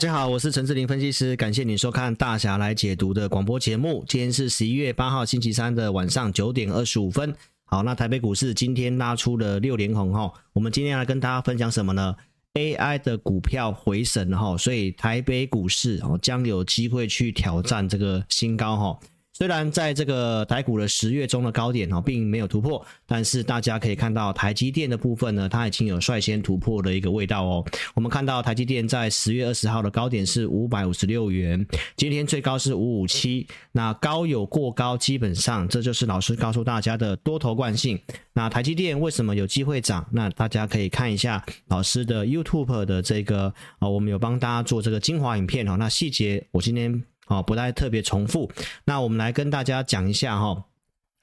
大家好，我是陈志林分析师，感谢你收看大侠来解读的广播节目。今天是十一月八号星期三的晚上九点二十五分。好，那台北股市今天拉出了六连红哈。我们今天来跟大家分享什么呢？AI 的股票回神哈，所以台北股市哦将有机会去挑战这个新高哈。虽然在这个台股的十月中的高点哦，并没有突破，但是大家可以看到台积电的部分呢，它已经有率先突破的一个味道哦。我们看到台积电在十月二十号的高点是五百五十六元，今天最高是五五七，那高有过高，基本上这就是老师告诉大家的多头惯性。那台积电为什么有机会涨？那大家可以看一下老师的 YouTube 的这个啊，我们有帮大家做这个精华影片哦。那细节我今天。哦，不太特别重复。那我们来跟大家讲一下哈。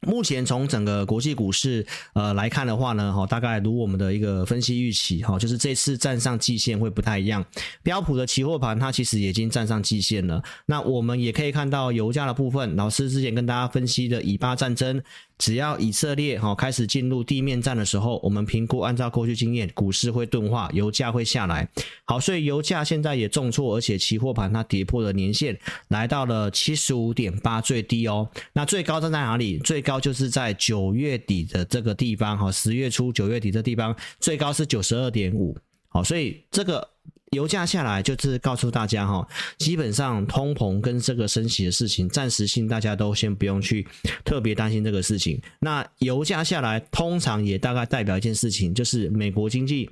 目前从整个国际股市呃来看的话呢，哈，大概如我们的一个分析预期哈，就是这次站上季线会不太一样。标普的期货盘它其实已经站上季线了。那我们也可以看到油价的部分，老师之前跟大家分析的以巴战争。只要以色列哈开始进入地面战的时候，我们评估按照过去经验，股市会钝化，油价会下来。好，所以油价现在也重挫，而且期货盘它跌破了年线，来到了七十五点八最低哦。那最高站在哪里？最高就是在九月底的这个地方哈，十月初九月底的地方，最高是九十二点五。好，所以这个。油价下来就是告诉大家哈，基本上通膨跟这个升息的事情，暂时性大家都先不用去特别担心这个事情。那油价下来，通常也大概代表一件事情，就是美国经济。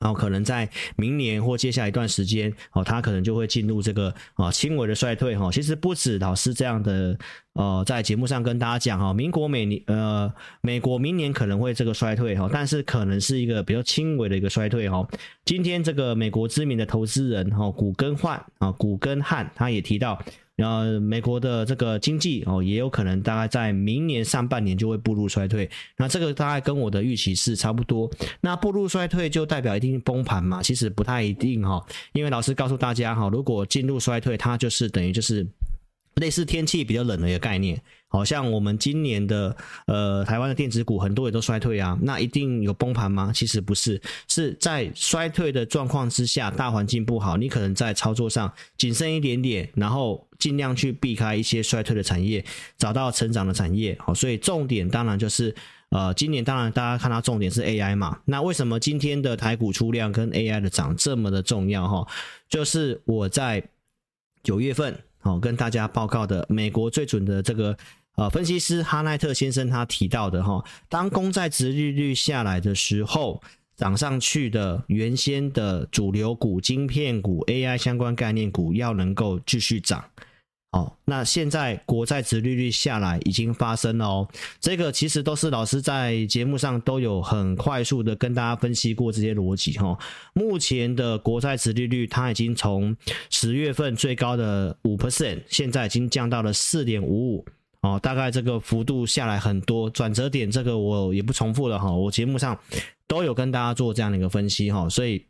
然后可能在明年或接下来一段时间，哦，它可能就会进入这个啊轻微的衰退哈。其实不止老师这样的，呃，在节目上跟大家讲哈，民国每年呃美国明年可能会这个衰退哈，但是可能是一个比较轻微的一个衰退哈。今天这个美国知名的投资人哈古根汉啊古根汉他也提到。然后美国的这个经济哦，也有可能大概在明年上半年就会步入衰退。那这个大概跟我的预期是差不多。那步入衰退就代表一定崩盘嘛？其实不太一定哈，因为老师告诉大家哈，如果进入衰退，它就是等于就是类似天气比较冷的一个概念。好像我们今年的呃台湾的电子股很多也都衰退啊，那一定有崩盘吗？其实不是，是在衰退的状况之下，大环境不好，你可能在操作上谨慎一点点，然后尽量去避开一些衰退的产业，找到成长的产业。好，所以重点当然就是呃今年当然大家看到重点是 AI 嘛，那为什么今天的台股出量跟 AI 的涨这么的重要哈？就是我在九月份哦跟大家报告的美国最准的这个。呃，分析师哈奈特先生他提到的哈，当公债值利率下来的时候，涨上去的原先的主流股、晶片股、AI 相关概念股要能够继续涨。哦，那现在国债殖利率下来已经发生了哦，这个其实都是老师在节目上都有很快速的跟大家分析过这些逻辑哈。目前的国债殖利率它已经从十月份最高的五 percent，现在已经降到了四点五五。哦，大概这个幅度下来很多，转折点这个我也不重复了哈，我节目上都有跟大家做这样的一个分析哈，所以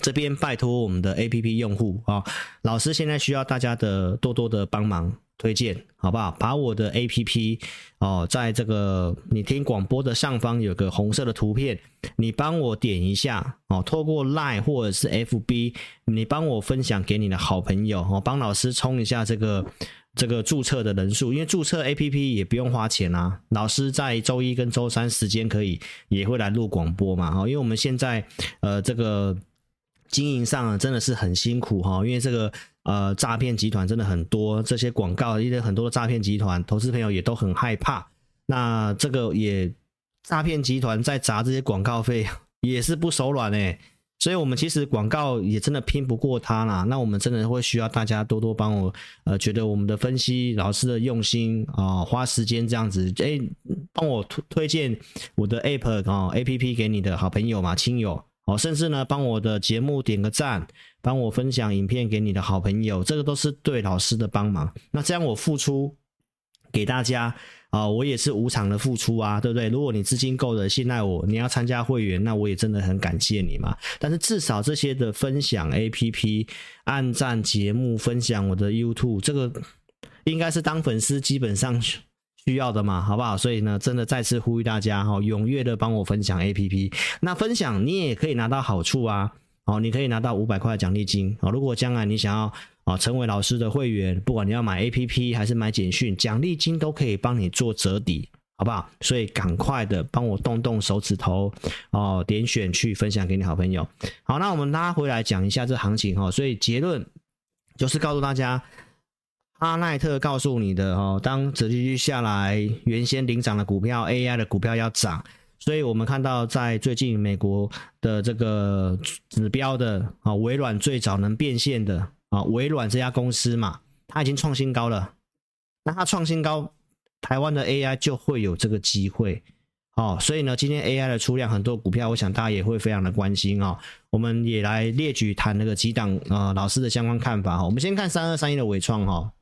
这边拜托我们的 APP 用户啊，老师现在需要大家的多多的帮忙推荐，好不好？把我的 APP 哦，在这个你听广播的上方有个红色的图片，你帮我点一下哦，透过 Line 或者是 FB，你帮我分享给你的好朋友哦，帮老师冲一下这个。这个注册的人数，因为注册 APP 也不用花钱啊。老师在周一跟周三时间可以也会来录广播嘛，哈，因为我们现在呃这个经营上真的是很辛苦哈，因为这个呃诈骗集团真的很多，这些广告因为很多的诈骗集团，投资朋友也都很害怕。那这个也诈骗集团在砸这些广告费也是不手软哎。所以，我们其实广告也真的拼不过他啦。那我们真的会需要大家多多帮我，呃，觉得我们的分析老师的用心啊、花时间这样子，哎，帮我推推荐我的 app 啊、app 给你的好朋友嘛、亲友哦，甚至呢，帮我的节目点个赞，帮我分享影片给你的好朋友，这个都是对老师的帮忙。那这样我付出给大家。啊、我也是无偿的付出啊，对不对？如果你资金够的，信赖我，你要参加会员，那我也真的很感谢你嘛。但是至少这些的分享 APP、按赞节目、分享我的 YouTube，这个应该是当粉丝基本上需要的嘛，好不好？所以呢，真的再次呼吁大家哈，踊跃的帮我分享 APP。那分享你也可以拿到好处啊。哦，你可以拿到五百块奖励金啊。如果将来你想要啊成为老师的会员，不管你要买 APP 还是买简讯，奖励金都可以帮你做折抵，好不好？所以赶快的帮我动动手指头哦，点选去分享给你好朋友。好，那我们拉回来讲一下这行情哈。所以结论就是告诉大家，阿奈特告诉你的哦，当殖利率下来，原先领涨的股票，AI 的股票要涨。所以我们看到，在最近美国的这个指标的啊，微软最早能变现的啊，微软这家公司嘛，它已经创新高了。那它创新高，台湾的 AI 就会有这个机会哦。所以呢，今天 AI 的出量很多股票，我想大家也会非常的关心哦。我们也来列举谈那个几档啊老师的相关看法哈。我们先看三二三一的纬创哈。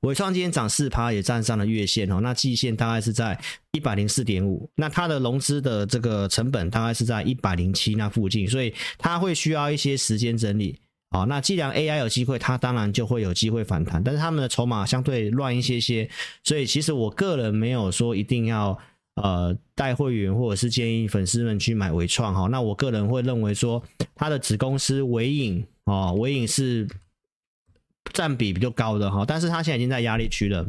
纬创今天涨四趴，也站上了月线哦。那季线大概是在一百零四点五，那它的融资的这个成本大概是在一百零七那附近，所以它会需要一些时间整理。好，那既然 AI 有机会，它当然就会有机会反弹，但是他们的筹码相对乱一些些，所以其实我个人没有说一定要呃带会员或者是建议粉丝们去买纬创哈。那我个人会认为说，它的子公司纬颖哦，纬颖是。占比比较高的哈，但是它现在已经在压力区了，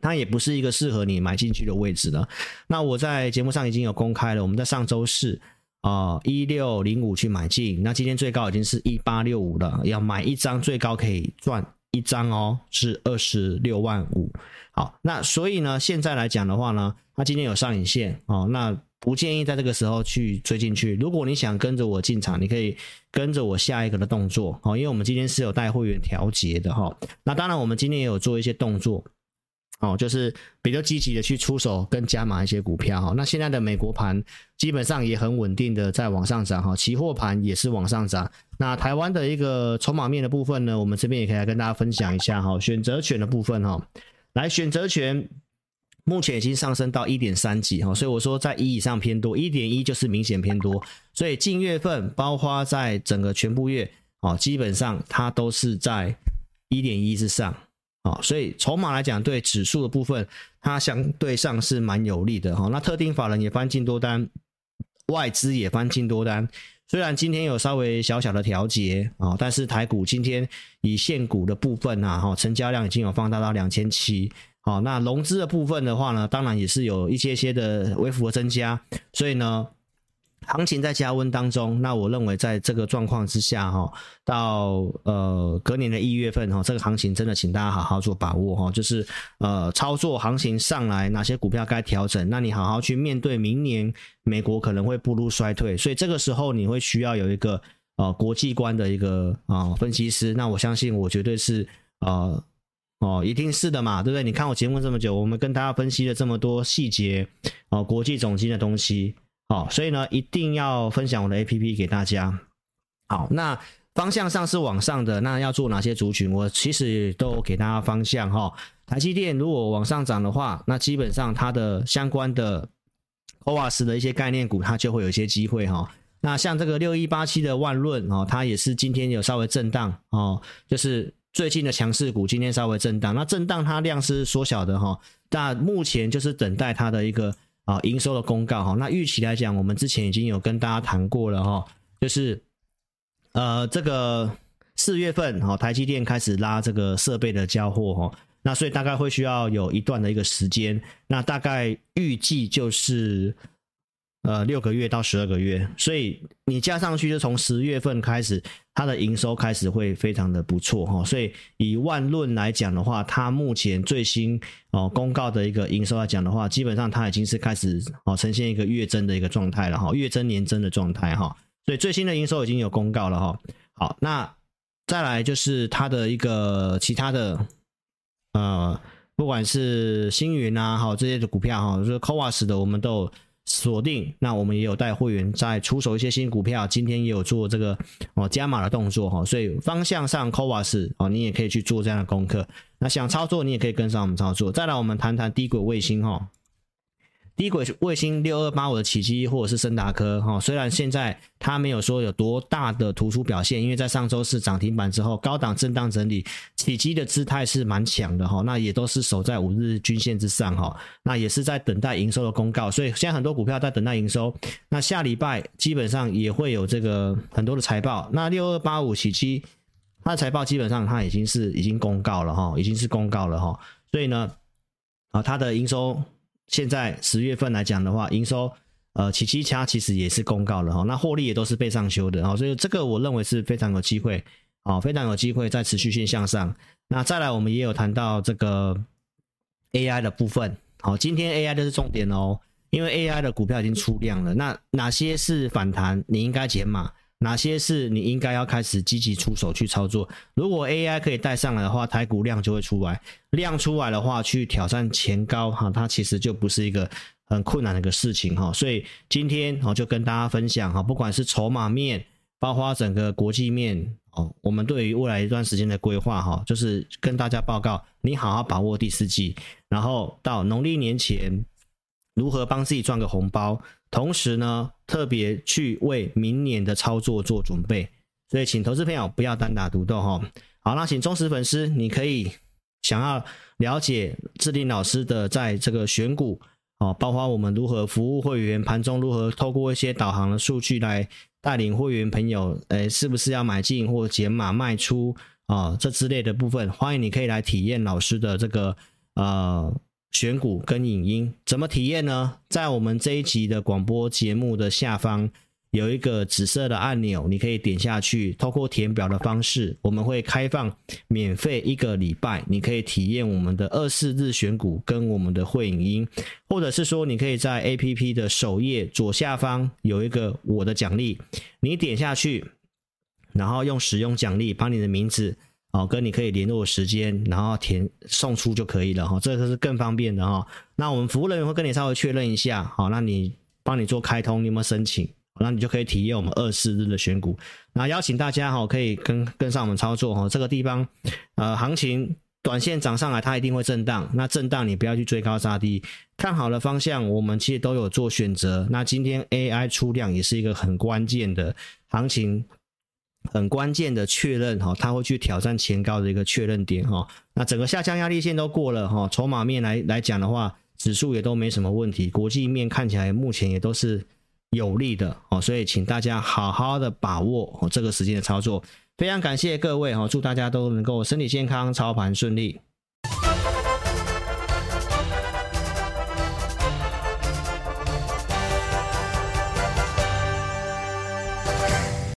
它也不是一个适合你买进去的位置了。那我在节目上已经有公开了，我们在上周四啊一六零五去买进，那今天最高已经是一八六五了，要买一张最高可以赚一张哦，是二十六万五。好，那所以呢，现在来讲的话呢，它今天有上影线哦，那。不建议在这个时候去追进去。如果你想跟着我进场，你可以跟着我下一个的动作哦，因为我们今天是有带会员调节的哈。那当然，我们今天也有做一些动作哦，就是比较积极的去出手跟加码一些股票哈。那现在的美国盘基本上也很稳定的在往上涨哈，期货盘也是往上涨。那台湾的一个筹码面的部分呢，我们这边也可以来跟大家分享一下哈。选择权的部分哈，来选择权。目前已经上升到一点三几哈，所以我说在一以上偏多，一点一就是明显偏多，所以近月份包括在整个全部月啊，基本上它都是在一点一之上啊，所以筹码来讲，对指数的部分，它相对上是蛮有利的哈。那特定法人也翻进多单，外资也翻进多单，虽然今天有稍微小小的调节啊，但是台股今天以现股的部分啊，哈，成交量已经有放大到两千七。哦，那融资的部分的话呢，当然也是有一些些的微幅的增加，所以呢，行情在加温当中。那我认为在这个状况之下，哈，到呃隔年的一月份哈，这个行情真的请大家好好做把握哈，就是呃操作行情上来，哪些股票该调整，那你好好去面对明年美国可能会步入衰退，所以这个时候你会需要有一个呃国际观的一个啊、分析师，那我相信我绝对是呃。哦，一定是的嘛，对不对？你看我节目这么久，我们跟大家分析了这么多细节哦，国际总经的东西，哦，所以呢，一定要分享我的 APP 给大家。好，那方向上是往上的，那要做哪些族群？我其实都给大家方向哈、哦。台积电如果往上涨的话，那基本上它的相关的 CoWoS 的一些概念股，它就会有一些机会哈、哦。那像这个六一八七的万润哦，它也是今天有稍微震荡哦，就是。最近的强势股今天稍微震荡，那震荡它量是缩小的哈，那目前就是等待它的一个啊营收的公告哈。那预期来讲，我们之前已经有跟大家谈过了哈，就是呃这个四月份哈，台积电开始拉这个设备的交货哈，那所以大概会需要有一段的一个时间，那大概预计就是。呃，六个月到十二个月，所以你加上去就从十月份开始，它的营收开始会非常的不错哈。所以以万润来讲的话，它目前最新哦公告的一个营收来讲的话，基本上它已经是开始哦呈现一个月增的一个状态了哈，月增年增的状态哈。所以最新的营收已经有公告了哈。好，那再来就是它的一个其他的呃，不管是星云啊，好这些的股票哈，就是 CoWoS 的，我们都。锁定，那我们也有带会员在出手一些新股票，今天也有做这个哦加码的动作哈，所以方向上 c o v a s 哦，你也可以去做这样的功课。那想操作，你也可以跟上我们操作。再来，我们谈谈低轨卫星哈，低轨卫星六二八五的启碁或者是升达科哈，虽然现在它没有说有多大的突出表现，因为在上周四涨停板之后高档震荡整理，启碁的姿态是蛮强的哈，那也都是守在五日均线之上哈，那也是在等待营收的公告，所以现在很多股票在等待营收，那下礼拜基本上也会有这个很多的财报，那六二八五启碁它的财报基本上它已经是已经公告了哈，已经是公告了哈，所以呢，啊它的营收。现在十月份来讲的话，营收呃，启碁卡其实也是公告了哈，那获利也都是被上修的哈，所以这个我认为是非常有机会啊，非常有机会再持续性向上。那再来，我们也有谈到这个 AI 的部分，好，今天 AI 的是重点哦，因为 AI 的股票已经出量了，那哪些是反弹，你应该减码？哪些是你应该要开始积极出手去操作？如果 AI 可以带上来的话，台股量就会出来，量出来的话，去挑战前高哈，它其实就不是一个很困难的一个事情哈。所以今天我就跟大家分享哈，不管是筹码面，包括整个国际面哦，我们对于未来一段时间的规划哈，就是跟大家报告，你好好把握第四季，然后到农历年前如何帮自己赚个红包。同时呢，特别去为明年的操作做准备，所以请投资朋友不要单打独斗哈。好，那请忠实粉丝，你可以想要了解智霖老师的在这个选股哦，包括我们如何服务会员，盘中如何透过一些导航的数据来带领会员朋友，诶，是不是要买进或减码卖出啊？这之类的部分，欢迎你可以来体验老师的这个呃。选股跟影音怎么体验呢？在我们这一集的广播节目的下方有一个紫色的按钮，你可以点下去，透过填表的方式，我们会开放免费一个礼拜，你可以体验我们的二四日选股跟我们的会影音，或者是说你可以在 APP 的首页左下方有一个我的奖励，你点下去，然后用使用奖励把你的名字。哦，跟你可以联络时间，然后填送出就可以了哈，这个是更方便的哈。那我们服务人员会跟你稍微确认一下，好，那你帮你做开通，你有没有申请？那你就可以体验我们二四日的选股。那邀请大家哈，可以跟跟上我们操作哈。这个地方，呃，行情短线涨上来，它一定会震荡。那震荡你不要去追高杀低，看好的方向，我们其实都有做选择。那今天 AI 出量也是一个很关键的行情。很关键的确认哈，它会去挑战前高的一个确认点哈。那整个下降压力线都过了哈，筹码面来来讲的话，指数也都没什么问题，国际面看起来目前也都是有利的哦。所以请大家好好的把握哦这个时间的操作。非常感谢各位哈，祝大家都能够身体健康，操盘顺利。